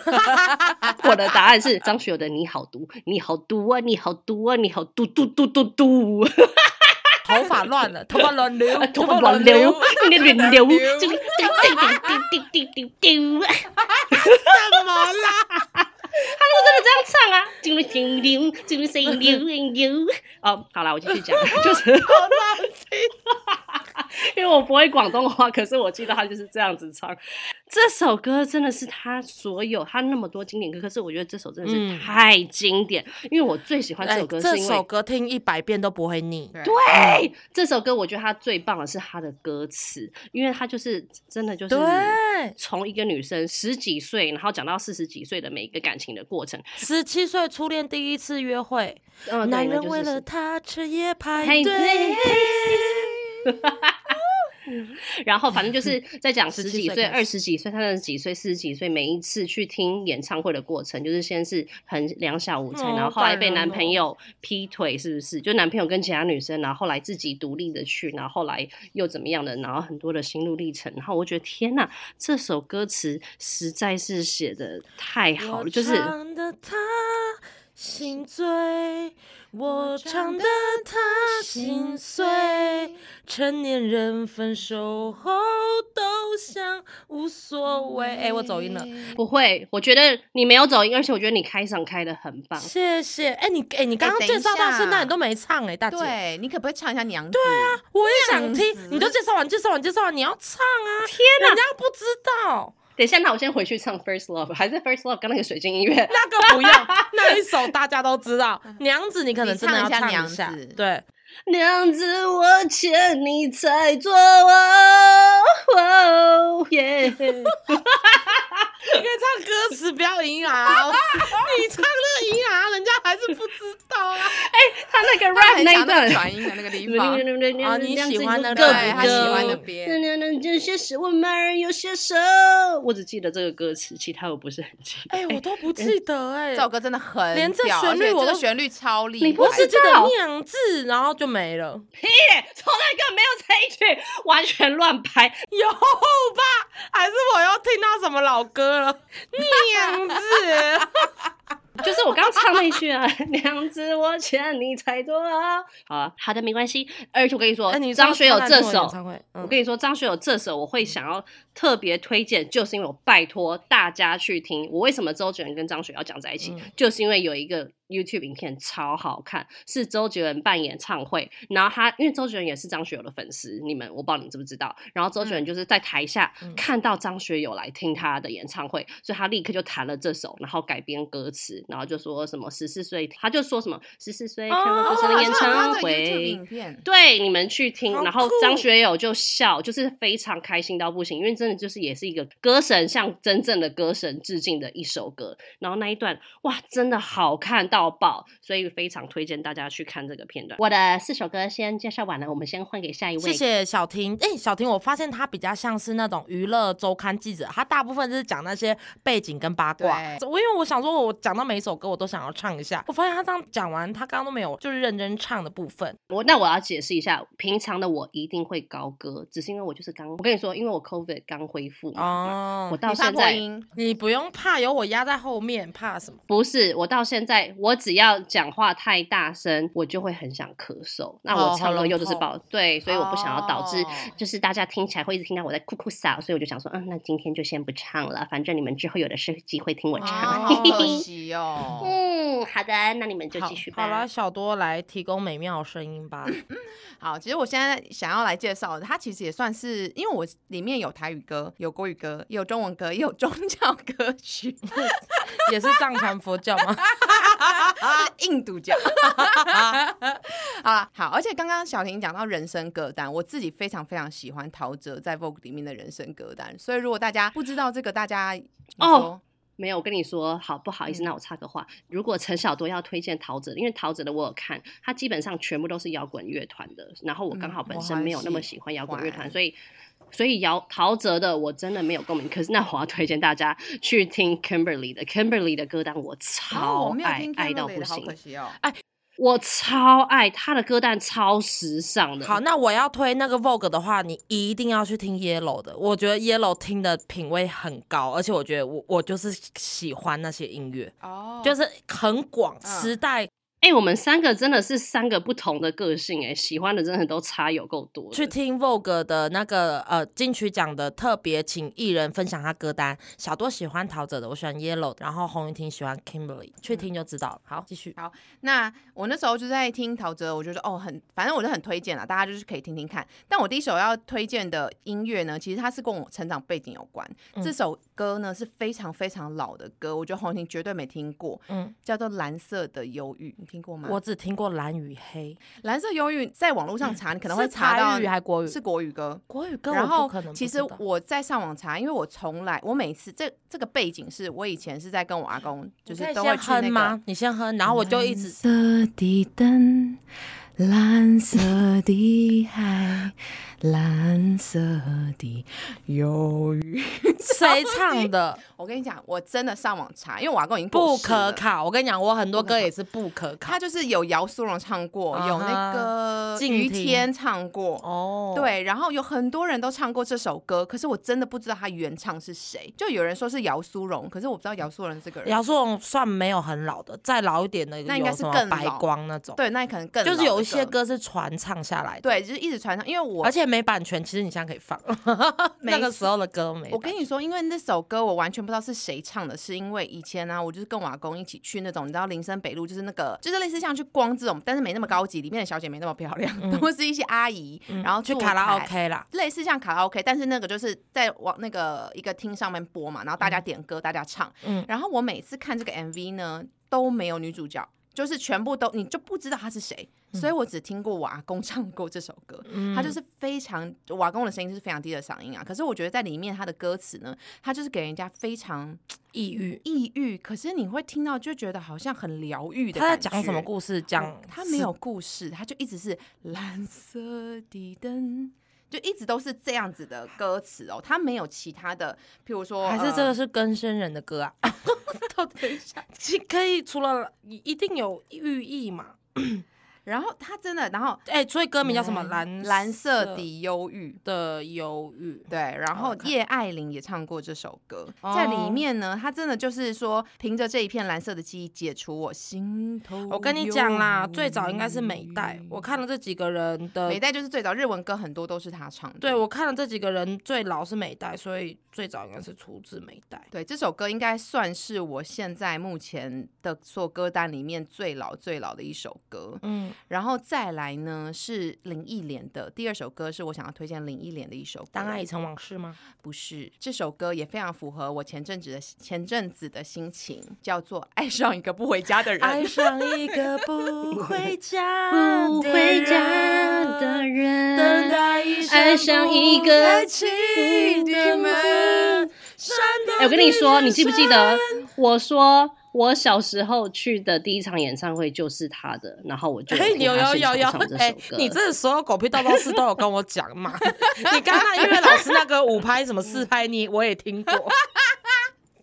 我的答案是张学友的《你好毒》，你好毒啊，你好毒啊，你好毒毒毒毒毒，头发乱了，头发乱流，头发乱流，你的乱流，就丢丢丢丢丢丢丢，怎么啦？他都真的这样唱啊，丢丢丢，丢丢丢丢。哦，好了，我继续讲，就是 因为我不会广东话，可是我记得他就是这样子唱。这首歌真的是他所有他那么多经典歌，可是我觉得这首真的是嗯太经典，因为我最喜欢这哎首歌是这因为这首歌听一百遍都不会腻。对对，这首歌我觉得它最棒的是它的歌词，因为它就是真的就是对从一个女生十几岁，然后讲到四十几岁的每一个感情的过程。十七岁初恋第一次约会，嗯，男人为了她彻夜排队。然后反正就是 在讲十17几岁、二十几岁、三十几岁、四十几岁，每一次去听演唱会的过程，就是先是很两小无猜，哦然后后来被男朋友劈腿，是不是？就男朋友跟其他女生，然后后来自己独立的去，然后后来又怎么样的，然后很多的心路历程。然后我觉得天呐，这首歌词实在是写的太好了，就是的他心醉，我唱的他心碎。成年人分手后都想无所谓。哎、我走音了，不会，我觉得你没有走音，而且我觉得你开场开的很棒。谢谢。哎、你哎、你刚刚介绍到现在你都没唱哎、大姐。对你可不可以唱一下娘子？对啊，我也想听，你都介绍完，介绍完，介绍完，你要唱啊！天哪人家不知道，等一下，那我先回去唱 First Love，还是 First Love 跟那个水晶音乐？那个不用，那一首大家都知道。娘子，你可能真的要你唱一下娘一下子，对，娘子，我欠你才做哦，哦耶！你可以唱歌词，不要银行。你唱那个银行，人家还是不知道啊。他那个 rap 那一段。转音的那个地方。啊你喜欢的个对他喜欢的边这些是我们儿有些熟，我只记得这个歌词，其他我不是很记得。哎、我都不记得哎、这首歌真的很连这旋律这个旋律超厉害。你不我只记得道娘字，然后就没了。屁，从来根本没有这一句，完全乱拍。有吧？还是我又听到什么老歌了？娘子，就是我刚刚唱那一句啊，娘子我欠你太多。好啊，好的，没关系。而且我跟你说，张学友这首我跟你说，张学友这首我会想要特别推荐，就是因为我拜托大家去听。我为什么周杰伦跟张学友要讲在一起，嗯就是因为有一个 YouTube 影片超好看，是周杰伦办演唱会，然后他因为周杰伦也是张学友的粉丝，你们我不知道你们知不知道。然后周杰伦就是在台下嗯看到张学友来听他的演唱会，所以他立刻就弹了这首，然后改编歌词，然后就说什么十四岁，他就说什么十四岁看了哦歌神的演唱会，对，你们去听，然后张学友就笑，就是非常开心到不行，因为真的就是也是一个歌神向真正的歌神致敬的一首歌。然后那一段哇，真的好看到爆，所以非常推荐大家去看这个片段。我的四首歌先介绍完了，我们先换给下一位。谢谢小婷。哎、小婷，我发现她比较像是那种娱乐周刊记者，她大部分就是讲那些背景跟八卦。我因为我想说，我讲到每一首歌我都想要唱一下，我发现她这样讲完，她刚刚都没有就是认真唱的部分。我那我要解释一下，平常的我一定会高歌，只是因为我就是刚，我跟你说，因为我 COVID 刚恢复嘛，哦我到现在破音，你不用怕，有我压在后面，怕什么？不是，我到现在我只要讲话太大声，我就会很想咳嗽。那哦我唱歌又就是爆对，所以我不想要导致哦就是大家听起来会一直听到我在哭哭嚎，所以我就想说，嗯，那今天就先不唱了，反正你们之后有的是机会听我啊，唱。好可惜哦。嗯，好的，那你们就继续好了，小多来提供美妙声音吧。好，其实我现在想要来介绍的，它其实也算是，因为我里面有台语歌、有国语歌、也有中文歌、也有 宗教歌曲，也是藏传佛教吗？是印度教。好啦，好，而且刚刚小婷讲到人生歌单，我自己非常非常喜欢陶喆在 Vogue 里面的人生歌单，所以如果大家不知道这个，大家哦，没有，我跟你说，好不好意思，嗯那我插个话。如果陈小多要推荐陶喆，因为陶喆的我有看，他基本上全部都是摇滚乐团的，然后我刚好本身没有那么喜喜欢摇滚乐团，欢所以所以摇陶喆的我真的没有共鸣。可是那我要推荐大家去听 Kimberly 的，Kimberly 的歌单我哦，超爱，爱到不的，好可行，惜哦。我超爱他的歌单，超时尚的。好，那我要推那个 Vogue 的话，你一定要去听 Yellow 的。我觉得 Yellow 听的品味很高，而且我觉得我我就是喜欢那些音乐，哦，就是很广，嗯时代哎、我们三个真的是三个不同的个性、哎，喜欢的真的都差有够多。去听 Vogue 的那个呃金曲奖的特别请艺人分享他歌单。小多喜欢陶喆的，我喜欢 Yellow，然后洪云婷喜欢 Kimberly，去听就知道了。好，继续。好，那我那时候就在听陶喆，我觉得哦，很，反正我就很推荐了，大家就是可以听听看。但我第一首要推荐的音乐呢，其实它是跟我成长背景有关。嗯这首歌呢是非常非常老的歌，我觉得红婷绝对没听过，嗯，叫做《蓝色的忧郁》，你听过吗？我只听过蓝与黑，蓝色忧郁在网络上查，你可能会查到台语还国语？是国语歌。国语歌，然后其实我在上网查，因为我从来我每次这这个背景是我以前是在跟我阿公，就是都会去那个哼吗？你先哼，然后我就一直蓝色的灯，蓝色的海，蓝色的忧郁。谁唱的？我跟你讲，我真的上网查，因为我阿公已经不。可考。我跟你讲，我很多歌也是不可考他。就是有姚苏荣唱过，有那啊个静听于天唱过。哦，，对，然后有很多人都唱过这首歌，可是我真的不知道他原唱是谁。就有人说是姚苏荣，可是我不知道姚苏荣这个人。姚苏荣算没有很老的，再老一点的那应该是更白光那种，对，那可能更就是有一些，歌是传唱下来的。对，就是一直传唱。因为我而且没版权，其实你现在可以放，没 那个时候的歌没。我跟你说，因为那首歌我完全不知道是谁唱的，是因为以前呢、我就是跟我阿公一起去那种，你知道林森北路就是那个，就是类似像去光这种，但是没那么高级，里面的小姐没那么漂亮，都是一些阿姨，然后去卡拉 OK 啦，类似像卡拉 OK，但是那个就是在往那个一个厅上面播嘛，然后大家点歌，大家唱。嗯。然后我每次看这个 MV 呢，都没有女主角，就是全部都你就不知道她是谁，嗯所以我只听过我阿公唱过这首歌。他就是非常我阿公的声音是非常低的嗓音啊，可是我觉得在里面他的歌词呢，他就是给人家非常 抑郁。抑郁，可是你会听到就觉得好像很疗愈的。他在讲什么故事？讲哦他没有故事，他就一直是蓝色的灯，就一直都是这样子的歌词哦，他没有其他的，譬如说，还是这个呃是更生人的歌啊？等一下，其可以除了一定有寓意嘛？然后他真的，然后哎、所以歌名叫什么？蓝蓝色的忧郁。的忧郁。对，然后叶爱玲也唱过这首歌，哦在里面呢，她真的就是说，凭着这一片蓝色的记忆，解除我心头。我跟你讲啦，最早应该是美代。我看了这几个人的美代就是最早日文歌很多都是他唱的。对，我看了这几个人最老是美代，所以最早应该是出自美代。对，这首歌应该算是我现在目前的所有歌单里面最老最老的一首歌。嗯，然后再来呢是林忆莲的第二首歌，是我想要推荐林忆莲的一首歌。当爱已成往事吗？不是这首歌也非常符合我前阵子的前阵子的心情，叫做《爱上一个不回家的人》。爱上一个不 回家不回家的人，等待一生爱上一个开启的门。哎、我跟你说，你记不记得我说我小时候去的第一场演唱会就是他的，然后我就哎，有有有有哎你这所有狗屁叨叨事都有跟我讲嘛？你刚刚音乐老师那个五拍什么四拍，你我也听过。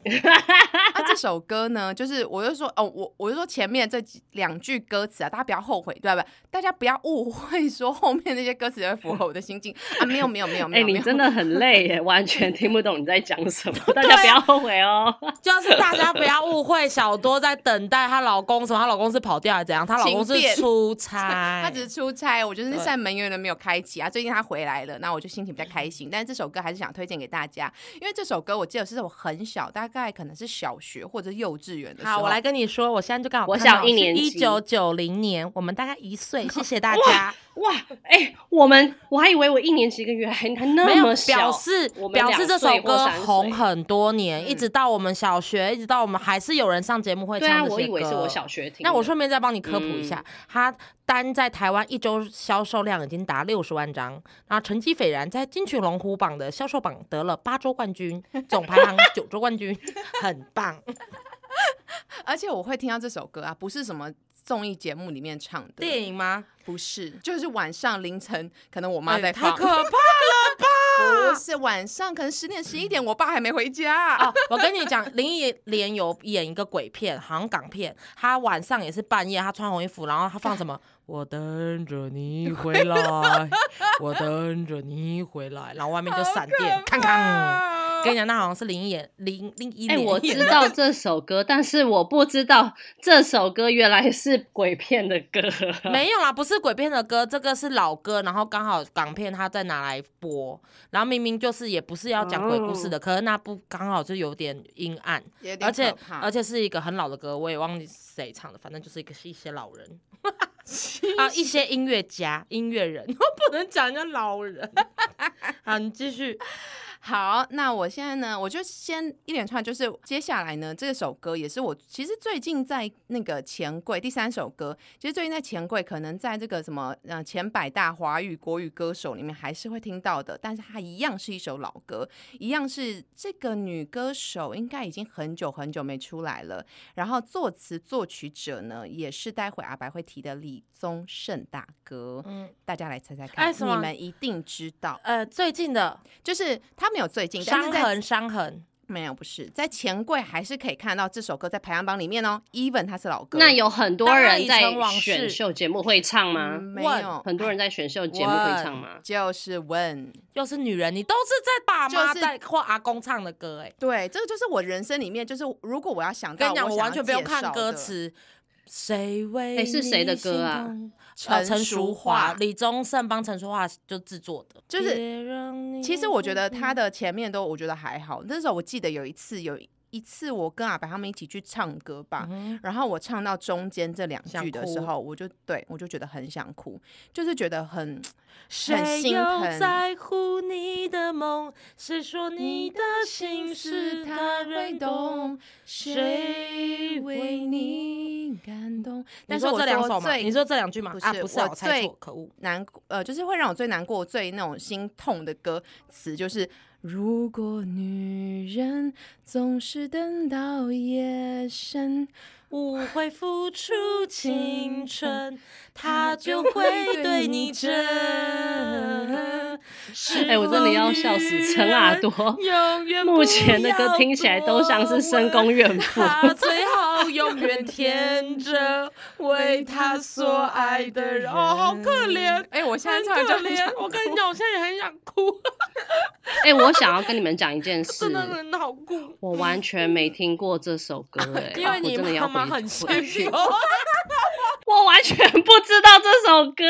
那 这首歌呢，就是我就说哦，我我就说前面这几两句歌词啊，大家不要后悔，对吧？大家不要误会，说后面那些歌词会符合我的心境啊，没有没有没有没哎、有，没有你真的很累耶，完全听不懂你在讲什么，大家不要后悔哦。就是大家不要误会，小多在等待她老公，什么？她老公是跑掉还是怎样？她老公是出差，她只是出差，我觉得那扇门永远都没有开启啊。最近她回来了，那我就心情比较开心。但是这首歌还是想推荐给大家，因为这首歌我记得是我很小，大概可能是小学或者幼稚园的时候。好，我来跟你说，我现在就刚好我看到小一年级一九九零年，我们大概一岁，谢谢大 家。哇，哎、我们我还以为我一年级一个月还 还那么小，表示我们表示这首歌红很多年，嗯一直到我们小学，一直到我们还是有人上节目会唱这些歌。我以为是我小学听。那我顺便再帮你科普一下，嗯它单在台湾一周销售量已经达六十万张，然后成绩斐然，在金曲龙虎榜的销售榜得了八周冠军，总排行九周冠军，很棒。而且我会听到这首歌啊，不是什么综艺节目里面唱的，电影吗？不是，就是晚上凌晨，可能我妈在哎太，可怕了吧 不是晚上，可能十点十一点，我爸还没回家。哦！我跟你讲，林忆莲有演一个鬼片，好像港片，她晚上也是半夜，她穿红衣服，然后她放什么？我等着你回来，我等着你回来，然后外面就闪电，看看。跟你讲，那好像是林忆莲，林林忆哎、莲。我知 道这首歌，但是我不知道这首歌原来是鬼片的歌。没有啦，不是鬼片的歌，这个是老歌，然后刚好港片他再拿来播，然后明明就是也不是要讲鬼故事的，可是那部刚好就有点阴暗，而且而且是一个很老的歌，我也忘记谁唱的，反正就是一个是一些老人 啊，一些音乐家、音乐人，我不能讲人家老人。好，你继续。好，那我现在呢，我就先一连串，就是接下来呢，这首歌也是我其实最近在那个钱柜第三首歌，其实最近在钱柜可能在这个什么呃前百大华语国语歌手里面还是会听到的，但是它一样是一首老歌，一样是这个女歌手应该已经很久很久没出来了，然后作词作曲者呢也是待会阿白会提的李宗盛大哥，嗯，大家来猜猜看，哎你们一定知道，呃，最近的。就是他没有最近，伤痕，伤痕，没有，不是在钱柜还是可以看到这首歌在排行榜里面哦。Even 它是老歌，那有很多人在选秀节目会唱吗？嗯没问有，很多人在选秀节目会唱吗？就是问，又是女人，你都是在爸妈就是在或阿公唱的歌，哎。对，这个就是我人生里面，就是如果我要想到，跟你讲，我完全不用看歌的。词。谁为哎是谁的歌啊？陈呃，陈淑淑桦桦、李宗盛帮陈淑桦就制作的。就是其实我觉得他的前面都我觉得还好。那时候我记得有一次有一次我跟阿白他们一起去唱歌吧，嗯然后我唱到中间这两句的时候，我就对我就觉得很想哭，就是觉得很谁很心又疼。在乎你的梦？谁说你的心事他会懂？谁为你感动？但是我这两首吗？最你说这两句吗不？是啊，不是啊，我最错，可恶。难过呃，就是会让我最难过、最那种心痛的歌词，就是如果女人总是等到夜深，无悔付出青春，他就会对你真。哎我真的要笑死陈阿多目前的歌听起来都像是深宫怨妇他最好永远天真为他所爱的人。哦，好可怜，哎、我现在很突然就可怜。我跟你讲，我现在也很想哭，哎、我想要跟你们讲一件事真，的很好哭。我完全没听过这首歌、哎，因为你我真的要回妈妈很回去幸福。我完全不知道这首歌，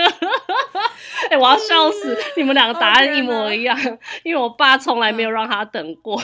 哎、我要笑死！你们两个答案一模一样，因为我爸从来没有让他等过。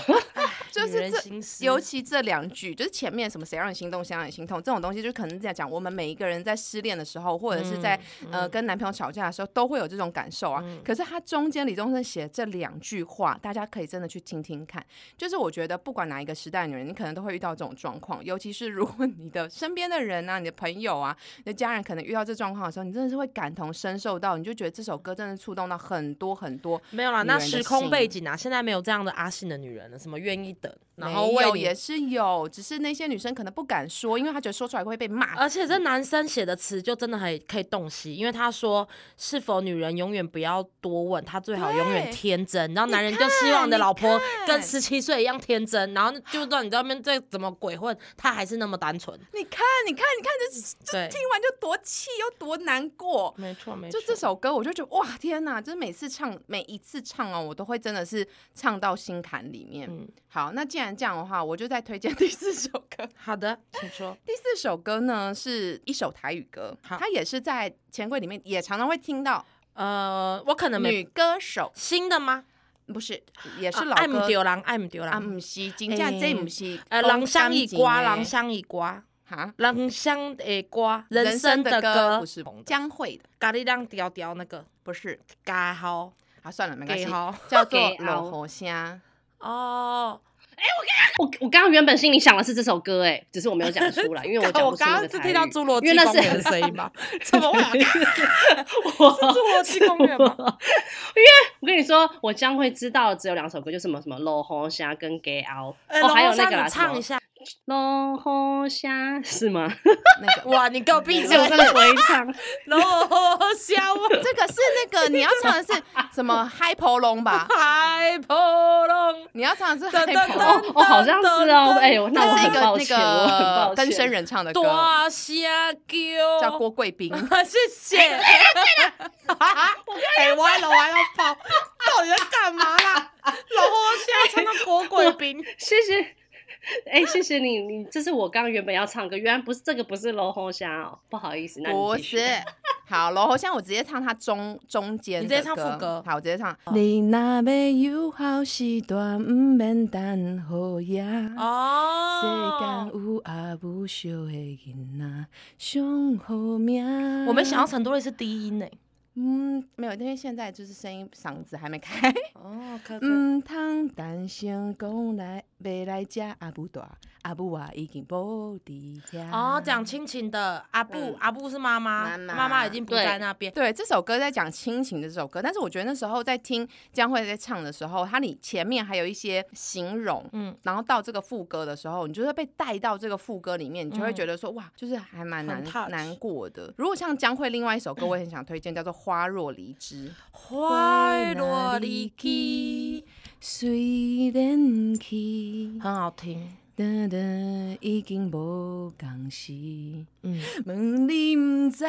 就是这尤其这两句，就是前面什么“谁让你心动，谁让你心痛”这种东西，就可能在讲我们每一个人在失恋的时候，或者是在、呃跟男朋友吵架的时候，都会有这种感受啊。可是他中间李宗盛写这两句话，大家可以真的去听听看。就是我觉得不管哪一个时代的女人，你可能都会遇到这种状况，尤其是如果你的身边的人啊、你的朋友啊、你的家人可能遇到这状况的时候，你真的是会感同身受到，你就觉得这首歌真的触动到很多很多。没有啦，那时空背景啊，现在没有这样的阿信的女人了，什么愿意等，然后没为你有也是有，只是那些女生可能不敢说，因为她觉得说出来会被骂。而且这男生写的词就真的很可以洞悉，因为他说是否女人永远不要多问，她最好永远天真，然后男人就希望你的老婆跟十七岁一样天真，然后就算你在外面再怎么鬼混，他还是那么单纯。你看，你看，你看，这这，听完就多气又多难过。没错没错，就这首歌，我就觉得哇天哪！就是每次唱，每一次唱哦，我都会真的是唱到心坎里面。嗯好，那既然这样的话，我就再推荐 第四首歌。好的，请说。第四首歌呢是一首台语歌，好它也是在钱柜里面也常常会听到。呃，我可能没女歌手新的吗？不是，也是啊老歌爱唔丢人，爱唔丢啊，人。不是，真正这唔是呃，讲人香一瓜，的人香一瓜，哈，人香的瓜，人人生的歌歌不是江蕙的，咖喱让调调那个不是。嘎好啊，算了，没关系，叫做 老好火虾。哦。我刚我我刚刚原本心里想的是这首歌，哎，只是我没有讲出来，因为我 讲我不出刚刚是听到侏罗纪公园的声音吗？怎么会啊？我侏罗纪公园吗？因为我跟你说，我将会知道只有两首歌，就什么什么《落红虾》跟《Gay Out》，呃哦，还有那个啦唱一下。《落红虾》是吗？那个哇，你给我闭嘴！我真的不会唱。龙虾，我这个是那个你要唱的是什么嗨婆龙吧？海波龙。你要唱的是嗨婆龙，哦，好像是哦。哎呦，那我那是一个那很抱歉，我很个抱歉。跟生人唱的歌，大虾叫叫郭贵宾。谢谢。哎，歪了歪了跑！到底在干嘛啦？老后现在唱到郭贵宾，谢谢。哎、谢谢你，你这是我刚刚原本要唱歌，原来不是这个，不是罗红香哦，不好意思，那不是，好，罗红香我直接唱它中中间，你直接唱副歌好，我直接唱。你若要有好时段，毋免等好夜。世哦。间有阿母小的囡仔，上好命。我们想到陈多的是低音呢。嗯，没有，因为现在就是声音嗓子还没开。哦，可毋通单声讲来，要来家阿布大，阿布啊已经无伫遐。哦，讲亲情的阿布嗯，阿布是妈妈，妈妈已经不在那边。对，这首歌在讲亲情的这首歌，但是我觉得那时候在听江蕙在唱的时候，它你前面还有一些形容，嗯，然后到这个副歌的时候，你就会被带到这个副歌里面，你就会嗯觉得说、哇，就是还蛮难难过的。如果像江蕙另外一首歌，我也很想推荐，叫做《花若离枝》。花若离去，虽然去，很好听。哒哒已经无共时，嗯，问你毋知，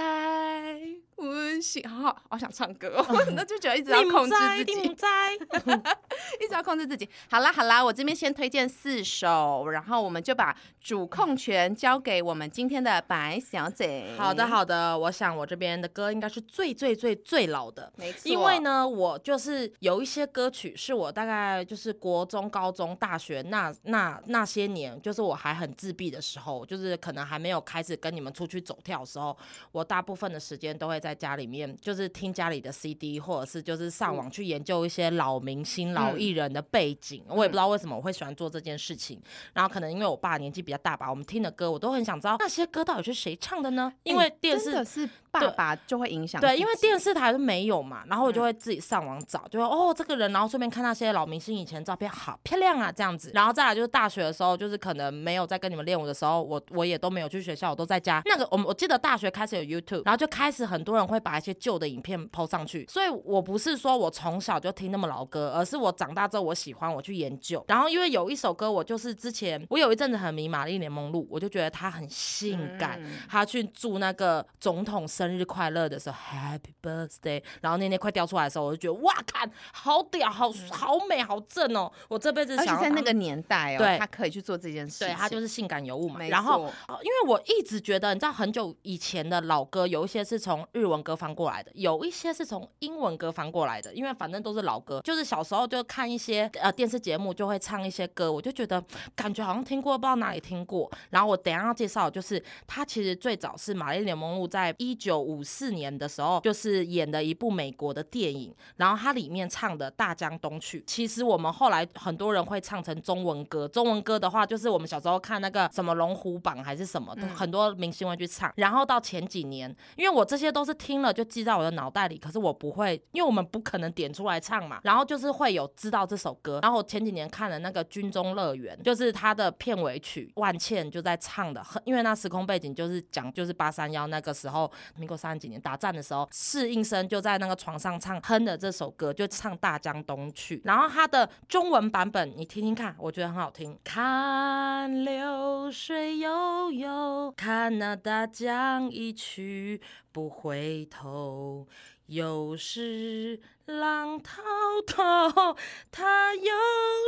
阮是好好想唱歌、哦，那就觉得一直要控制自己不。在，一直要控制自己。好啦好啦，我这边先推荐四首，然后我们就把主控权交给我们今天的白小姐。好的，好的，我想我这边的歌应该是最最最最老的。没错。因为，呢，我就是有一些歌曲是我大概就是国中、高中、大学那那那些年，就是我还很自闭的时候，就是可能还没有开始跟你们出去走跳的时候，我大部分的时间都会在家里面，就是听家里的 CD，或者是就是上网去研究一些老明星、老艺人的背景。我也不知道为什么我会喜欢做这件事情，然后可能因为我爸年纪比较大吧，我们听的歌我都很想知道那些歌到底是谁唱的呢？因为哎电视是爸爸就会影响对，因为电视台都没有嘛，然后我就嗯会自己上网找，就说哦这个人，然后顺便看那些老明星以前照片，好漂亮啊这样子。然后再来就是大学的时候，就是可能没有在跟你们练舞的时候，我我也都没有去学校，我都在家。那个我们我记得大学开始有 YouTube，然后就开始很多人会把一些旧的影片 PO 上去。所以我不是说我从小就听那么老歌，而是我长大之后我喜欢我去研究。然后因为有一首歌，我就是之前我有一阵子很迷玛丽莲梦露，我就觉得她很性感，嗯去祝那个总统生日快乐的时候，Happy Birthday，然后那天快掉出来的时候，我就觉得哇，看好屌，好好美，好正哦！我这辈子想要在那个年代哦，对他可以去做这件事情。对他就是性感尤物嘛。然后因为我一直觉得，你知道很久以前的老歌，有一些是从日文歌翻过来的，有一些是从英文歌翻过来的，因为反正都是老歌。就是小时候就看一些呃电视节目，就会唱一些歌，我就觉得感觉好像听过，不知道哪里听过。然后我等一下要介绍，就是他其实最早是玛丽莲梦露在一九五四年的时候，就是演的一部美国的电影，然后它里面唱的《大江东去》，其实我们后来很多人会唱成中文歌。中文歌的话，就是我们小时候看那个什么龙虎榜还是什么，嗯很多明星会去唱。然后到前几年，因为我这些都是听了就记在我的脑袋里，可是我不会，因为我们不可能点出来唱嘛。然后就是会有知道这首歌。然后我前几年看了那个《军中乐园》，就是它的片尾曲，万茜就在唱的，很因为那时空背景就是讲就是八三幺那个时候，民国三十几年打战的时候，适应生就在那个床上唱哼的这首歌，就唱《大江东去》。然后它的中文版本你听听看，我觉得很好听。看流水悠悠，看那大江一去不回头。又是浪滔滔，它又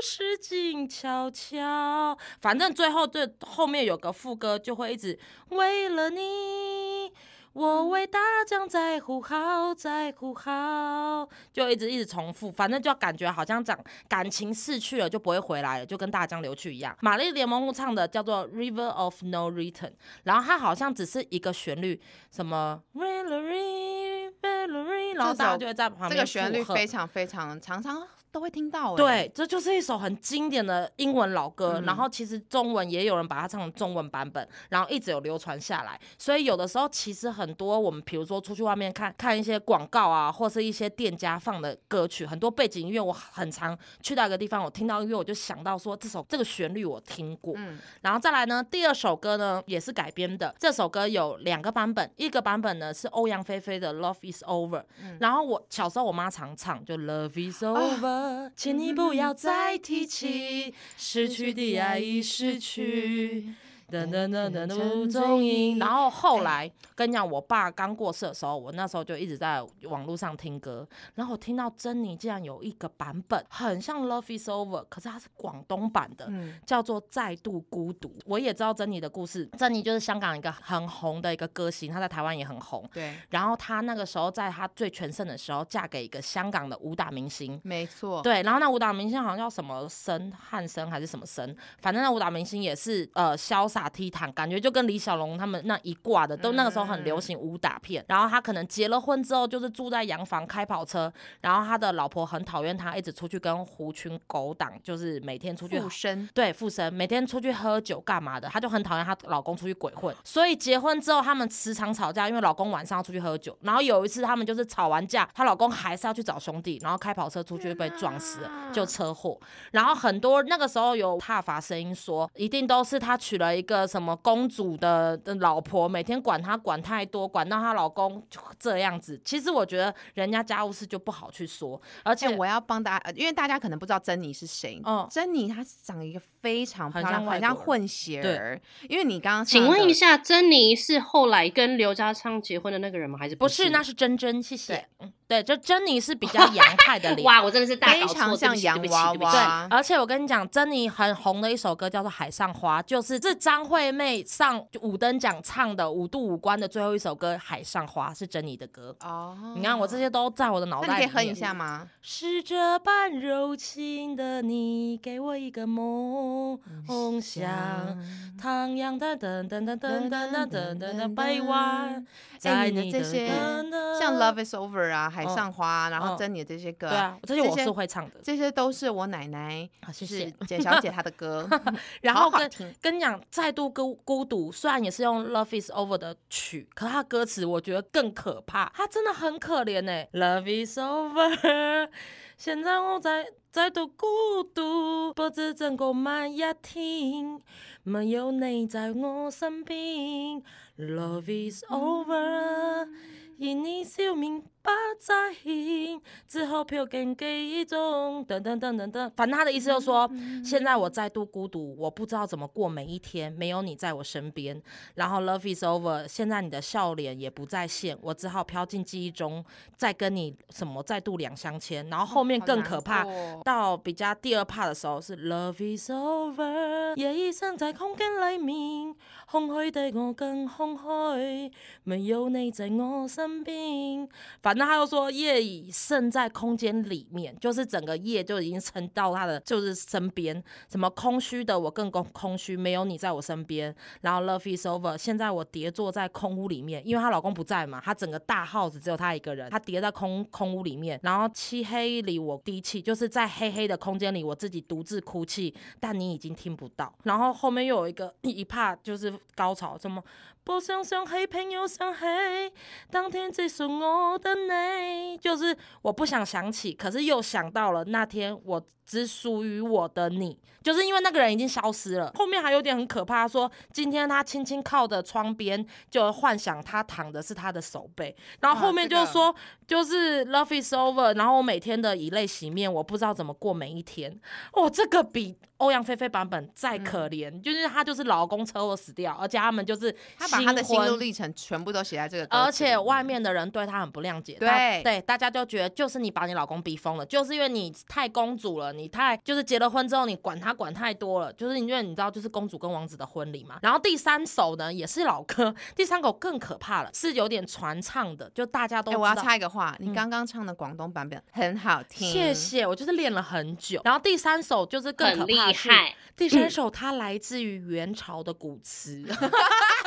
是静悄悄。反正最后这后面有个副歌，就会一直为了你。我为大江在呼号，在呼号，就一直一直重复，反正就感觉好像讲感情逝去了就不会回来了，就跟大江流去一样。玛丽莲梦露唱的叫做《River of No Return》，然后它好像只是一个旋律，什么 Valerie Valerie，然后大家就会在旁边这个旋律非常非常常常都会听到、欸。对，这就是一首很经典的英文老歌，嗯然后其实中文也有人把它唱成中文版本，然后一直有流传下来。所以有的时候其实很多我们比如说出去外面看看一些广告啊，或是一些店家放的歌曲，很多背景音乐，我很常去到一个地方，我听到音乐我就想到说这首这个旋律我听过。嗯，然后再来呢，第二首歌呢也是改编的，这首歌有两个版本，一个版本呢是欧阳菲菲的《Love Is Over》，然后我小时候我妈常唱，就 Love Is Over，、请你不要再提起，失去的爱已失去。噔噔噔噔噔无踪影。然后后来跟你讲，我爸刚过世的时候，我那时候就一直在网络上听歌，然后我听到珍妮竟然有一个版本很像《Love Is Over》，可是它是广东版的，嗯叫做《再度孤独》。我也知道珍妮的故事，珍妮就是香港一个很红的一个歌星，她在台湾也很红。对，然后她那个时候在她最全盛的时候，嫁给一个香港的武打明星。没错。对，然后那武打明星好像叫什么森汉森还是什么森，反正那武打明星也是呃潇洒倜傥，感觉就跟李小龙他们那一挂的，都那个时候很流行武打片。然后他可能结了婚之后，就是住在洋房开跑车，然后他的老婆很讨厌他，一直出去跟狐群狗党，就是每天出去附身，对，附身，每天出去喝酒干嘛的，他就很讨厌他老公出去鬼混，所以结婚之后他们时常吵架，因为老公晚上要出去喝酒。然后有一次他们就是吵完架，她老公还是要去找兄弟，然后开跑车出去被撞死了，就车祸。然后很多那个时候有挞伐声音说，一定都是他娶了一个什么公主的的老婆，每天管她管太多，管到她老公就这样子。其实我觉得人家家务事就不好去说，而且我要帮大家，呃因为大家可能不知道珍妮是谁。嗯珍妮她长一个非常漂亮，很像混血儿。因为你刚刚请问一下，珍妮是后来跟刘家昌结婚的那个人吗？还是不是？是，那是珍珍，谢谢。嗯，对，就珍妮是比较 洋派的脸。哇，我真的是大非常像洋娃娃对娃，而且我跟你讲，珍妮很红的一首歌叫做《海上花》，就是这张惠妹上五等奖唱的五度五关的最后一首歌《海上花》是珍妮的歌。哦，你看我这些都在我的脑袋里面。那你可以哼一下吗？是这般柔情的你，给我一个梦想。徜徉的噔噔噔噔噔噔噔噔噔百万，在哎，你这些像《Love Is Over》啊，《海嗯上花》，然后嗯珍妮的这些歌，对啊，这些我是会唱的。这些都是我奶奶好，谢是谢。简小姐她的歌，然后跟跟你讲，再度孤孤独，虽然也是用《Love Is Over》的曲，可它歌词我觉得更可怕，它真的很可怜呢。Love is over，现在我在再度孤独，不知怎过每一天，没有你在我身边。Love is over，因你笑面不再現，只好飘進記憶中。等等等等等，反正他的意思就是說，現在我再度孤独，我不知道怎么过每一天，没有你在我身边。然后 Love is over，现在你的笑脸也不在线，我只好飘进记忆中，再跟你什么再度两相牵。然后后面更可怕。到比较第二 part 的时候是 Love is over，夜已深在空间里面，空虛的我更空虛，沒有你在我身邊。反正他又說夜已滲在空間裡面，就是整個夜就已經沉到他的就是身邊，什麼空虛的我更空空虛，沒有你在我身邊。然後 Love is over，現在我叠坐在空屋裡面，因為她老公不在嘛，她整個大 house 只有她一個人，她叠在空空屋裡面，然後漆黑里我低泣，就是在黑黑的空間裡我自己獨自哭泣，但你已經聽不到。然後後面又有一個一 part 就是高潮怎么不想想起，偏又想起，当天结束我的你，就是我不想想起，可是又想到了那天我只属于我的你，就是因为那个人已经消失了。后面还有点很可怕，说今天他轻轻靠着窗边，就幻想他躺的是他的手背，然后后面就说就是 love is over，然后我每天的以泪洗面，我不知道怎么过每一天。哦，这个比欧阳菲菲版本再可怜，就是她就是老公车祸死掉，而且他们就是他把他的心路历程全部都写在这个而且外面的人对他很不谅解，对对，大家就觉得就是你把你老公逼疯了，就是因为你太公主了，你太就是结了婚之后你管他管太多了，就是因为你知道就是公主跟王子的婚礼嘛。然后第三首呢也是老歌，第三首更可怕了，是有点传唱的，就大家都哎、知道。我要插一个话，嗯你刚刚唱的广东版本很好听，谢。谢，我就是练了很久。然后第三首就是更厉怕的是，害。第三首它来自于元朝的古词。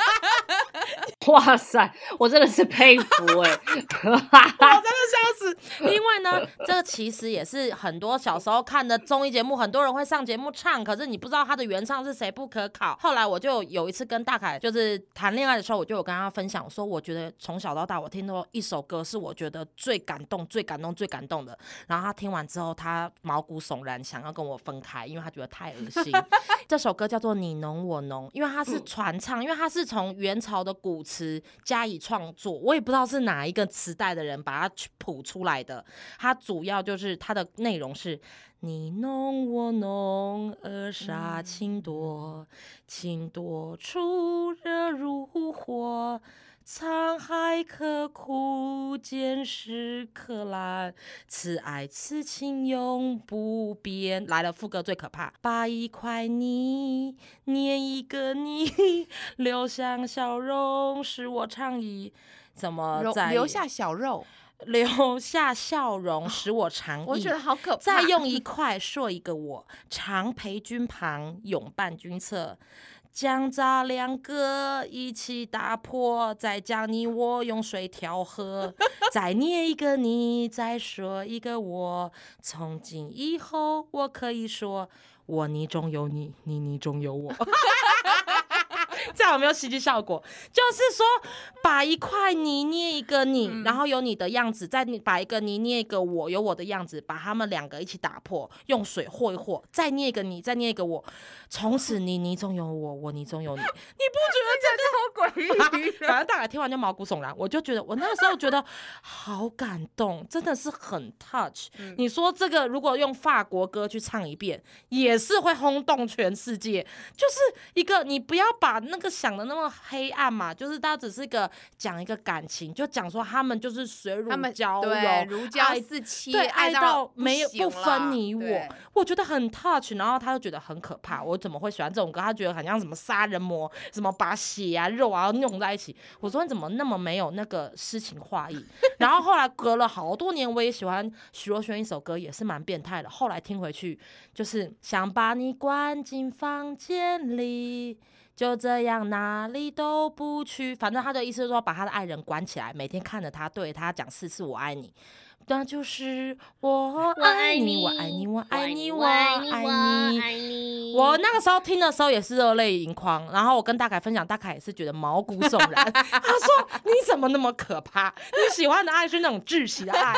哇塞，我真的是佩服哎、我真的笑死！因为呢，这个其实也是很多小时候看的综艺节目，很多人会上节目唱，可是你不知道他的原唱是谁，不可考。后来我就有一次跟大凯就是谈恋爱的时候，我就有跟他分享说，我觉得从小到大我听到一首歌是我觉得最感动、最感动、最感动的。然后他听完之后，他毛骨悚然，想要跟我分开，因为他觉得太恶心。这首歌叫做《你侬我侬》，因为它是传唱，因为它是从元朝的古词加以创作，我也不知道是哪一个时代的人把它谱出来的。它主要就是它的内容是。你侬我侬，二傻情多，情多处热如火。沧海可枯，见识可烂，此爱此情永不变。来了，副歌最可怕，把一块泥捏一个你，留下笑容使我倡议。怎么在留留下小肉，留下笑容使我长忆？我觉得好可怕。再用 一块说一个我，常陪君旁，永伴君侧。将咱两个一起打破，再将你我用水调和，再捏一个你，再说一个我。从今以后，我可以说，我泥中有你，你泥中有我。有没有戏剧效果？就是说，把一块泥捏一个你，嗯然后有你的样子，再把一个泥捏一个我，有我的样子，把他们两个一起打破，用水和一和，再捏一个你，再捏一个我，从此你泥中有我，我泥中有你。你不觉得这个好诡异？反正大概听完就毛骨悚然，我就觉得我那个时候觉得好感动，真的是很 touch。你说这个如果用法国歌去唱一遍，也是会轰动全世界。就是一个你不要把那个想的那么黑暗嘛，就是他只是一个讲一个感情，就讲说他们就是水乳交对融，如胶爱似漆，对，爱爱到不没有不分你我，我觉得很 touch，然后他就觉得很可怕。我怎么会喜欢这种歌？他觉得很像什么杀人魔，什么把血啊肉啊弄在一起。我说你怎么那么没有那个诗情画意？然后后来隔了好多年，我也喜欢徐若瑄一首歌，也是蛮变态的。后来听回去，就是想把你关进房间里。就这样哪里都不去，反正他的意思是说把他的爱人关起来，每天看着他对他讲四次我爱你，那就是我爱你，我爱你，我爱你，我爱你。爱你。我那个时候听的时候也是热泪盈眶，然后我跟大凯分享，大凯也是觉得毛骨悚然。他说：“你怎么那么可怕？你喜欢的爱是那种窒息的爱，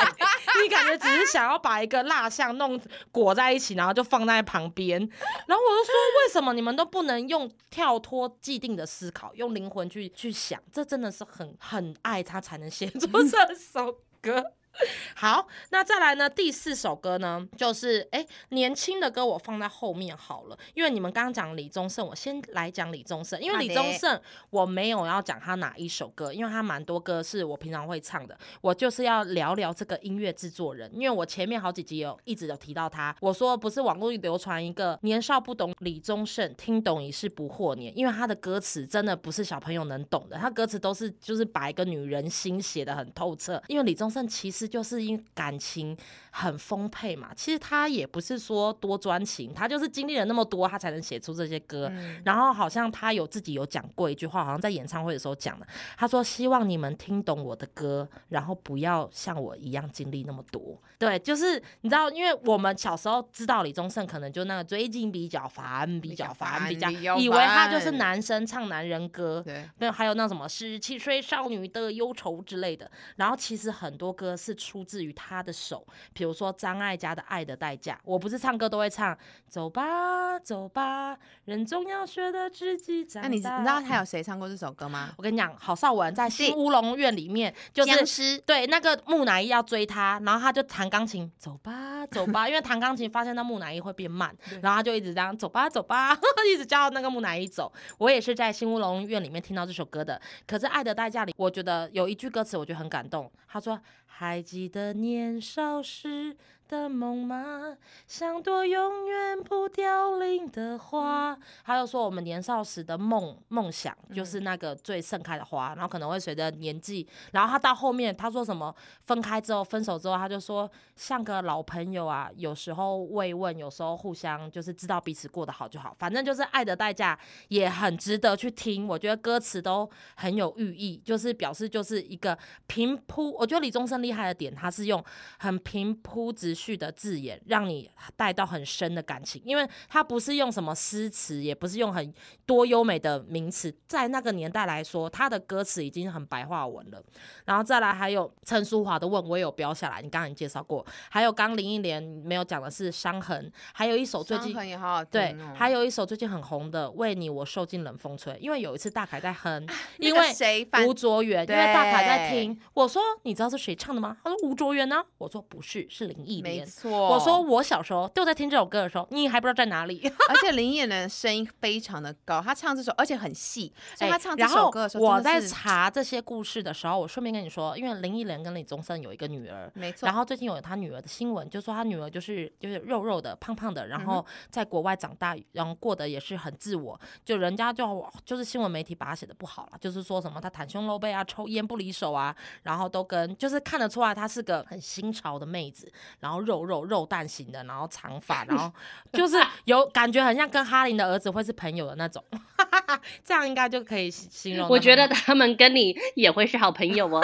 你感觉只是想要把一个蜡像弄裹在一起，然后就放在旁边。”然后我就说：“为什么你们都不能用跳脱既定的思考，用灵魂去去想？这真的是很很爱他才能写出这首歌。” 好，那再来呢？第四首歌呢，就是哎、年轻的歌我放在后面好了，因为你们刚刚讲李宗盛，我先来讲李宗盛，因为李宗盛我没有要讲他哪一首歌，因为他蛮多歌是我平常会唱的，我就是要聊聊这个音乐制作人，因为我前面好几集有一直有提到他，我说不是网络流传一个年少不懂李宗盛，听懂已是不惑年，因为他的歌词真的不是小朋友能懂的，他歌词都是就是把一个女人心写的很透彻，因为李宗盛其实就是因感情很丰沛嘛。其实他也不是说多专情，他就是经历了那么多，他才能写出这些歌。嗯然后好像他有自己有讲过一句话，好像在演唱会的时候讲的，他说希望你们听懂我的歌，然后不要像我一样经历那么多。对，就是你知道，因为我们小时候知道李宗盛可能就那个最近比较烦，比较烦，比较以为他就是男生唱男人歌，对，没有，还有那什么十七岁少女的忧愁之类的。然后其实很多歌是出自于他的手，比如说张艾嘉的《爱的代价》，我不是唱歌都会唱，走吧走吧，人总要学的自己长大。那你知你知道他有谁唱过这首歌吗？我跟你讲，郝邵文在新乌龙院里面就是。对，那个木乃伊要追他，然后他就弹钢琴，走吧，走吧，因为弹钢琴发现那木乃伊会变慢，然后他就一直这样走吧，走吧，一直叫那个木乃伊走。我也是在新乌龙院里面听到这首歌的。可是《爱的代价》里，我觉得有一句歌词我觉得很感动，他说：“还记得年少时的梦吗？像朵永远不凋零的花。”他又说我们年少时的梦梦想就是那个最盛开的花，然后可能会随着年纪，然后他到后面他说什么分开之后分手之后，他就说像个老朋友啊，有时候慰问，有时候互相就是知道彼此过得好就好，反正就是爱的代价也很值得去听。我觉得歌词都很有寓意，就是表示就是一个平铺。我觉得李宗盛厉害的点，他是用很平铺直叙的字眼，让你带到很深的感情，因为他不是用什么诗词，也不是用很多优美的名词，在那个年代来说，他的歌词已经很白话文了。然后再来还有陈淑华的《问》，我也有标下来，你刚刚已经介绍过。还有刚林忆莲没有讲的是《伤痕》，还有一首最近也好好听对哦，还有一首最近很红的《为你我受尽冷风吹》，因为有一次大凯在哼，那个因为谁反吴卓源，因为大凯在听，我说你知道是谁唱的吗？他说吴卓源呢、我说不是，是林忆莲。没错，我说我小时候就在听这首歌的时候，你还不知道在哪里。而且林忆莲的声音非常的高，她唱这首而且很细，所以她唱这首歌的时候，我在查这些故事的时候，我顺便跟你说，因为林忆莲跟李宗盛有一个女儿，没错，然后最近有他女儿的新闻，就说他女儿就是就是肉肉的、胖胖的，然后在国外长大，然后过得也是很自我。就人家就就是新闻媒体把她写的不好了，就是说什么她袒胸露背啊、抽烟不离手啊，然后都跟就是看得出来她是个很新潮的妹子，然后肉肉肉蛋型的，然后长发，然后就是有感觉很像跟哈林的儿子会是朋友的那种，这样应该就可以形容。我觉得他们跟你也会是好朋友哦。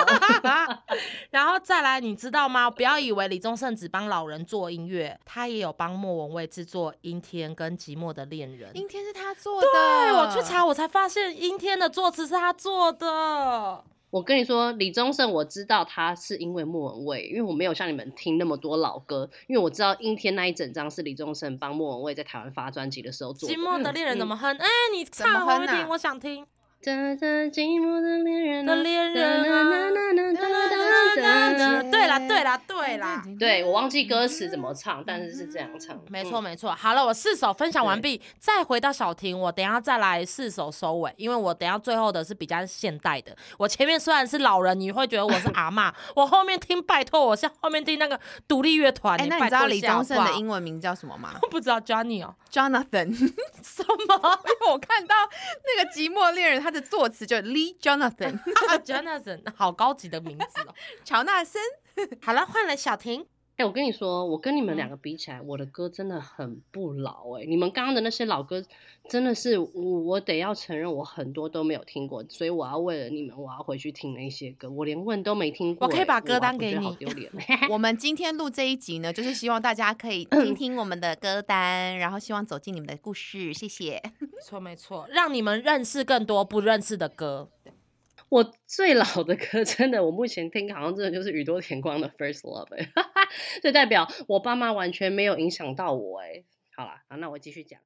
然后再来，你知道吗？不要以为李宗盛只帮老人做音乐，他也有帮莫文蔚制作《阴天》跟《寂寞的恋人》。阴天是他做的，对我去查，我才发现《阴天》的作词是他做的。我跟你说，李宗盛我知道他是因为莫文蔚，因为我没有像你们听那么多老歌，因为我知道《阴天》那一整张是李宗盛帮莫文蔚在台湾发专辑的时候做的。寂寞的恋人怎么哼？哎、你怎么唱我会听，我想听。哒哒，寂寞的恋人的恋人对啦对啦对啦，对我忘记歌词怎么唱，但是是这样唱，没错没错。好了，我四首分享完毕，再回到小婷，我等下再来四首收尾，因为我等下最后的是比较现代的。我前面虽然是老人，你会觉得我是阿妈，我后面听拜托，我是后面听那个独立乐团。哎，那你知道李宗盛的英文名叫什么吗？不知道，Johnny 哦，Jonathan 什么？因为我看到那个寂寞恋人，他。的作词就 Lee Jonathan，Jonathan，好高级的名字哦。乔纳森。好了，换了小婷。哎、我跟你说，我跟你们嗯两个比起来，我的歌真的很不老哎、你们刚刚的那些老歌，真的是我我得要承认，我很多都没有听过，所以我要为了你们，我要回去听那些歌，我连问都没听过、欸我可以把歌单哇我觉得给你好丢脸。我们今天录这一集呢，就是希望大家可以 听听我们的歌单，然后希望走进你们的故事。谢谢。没错没错，让你们认识更多不认识的歌。我最老的歌，真的，我目前听好像真的就是宇多田光的《First Love、欸》，所以代表我爸妈完全没有影响到我哎、好啦，好，那我继续讲。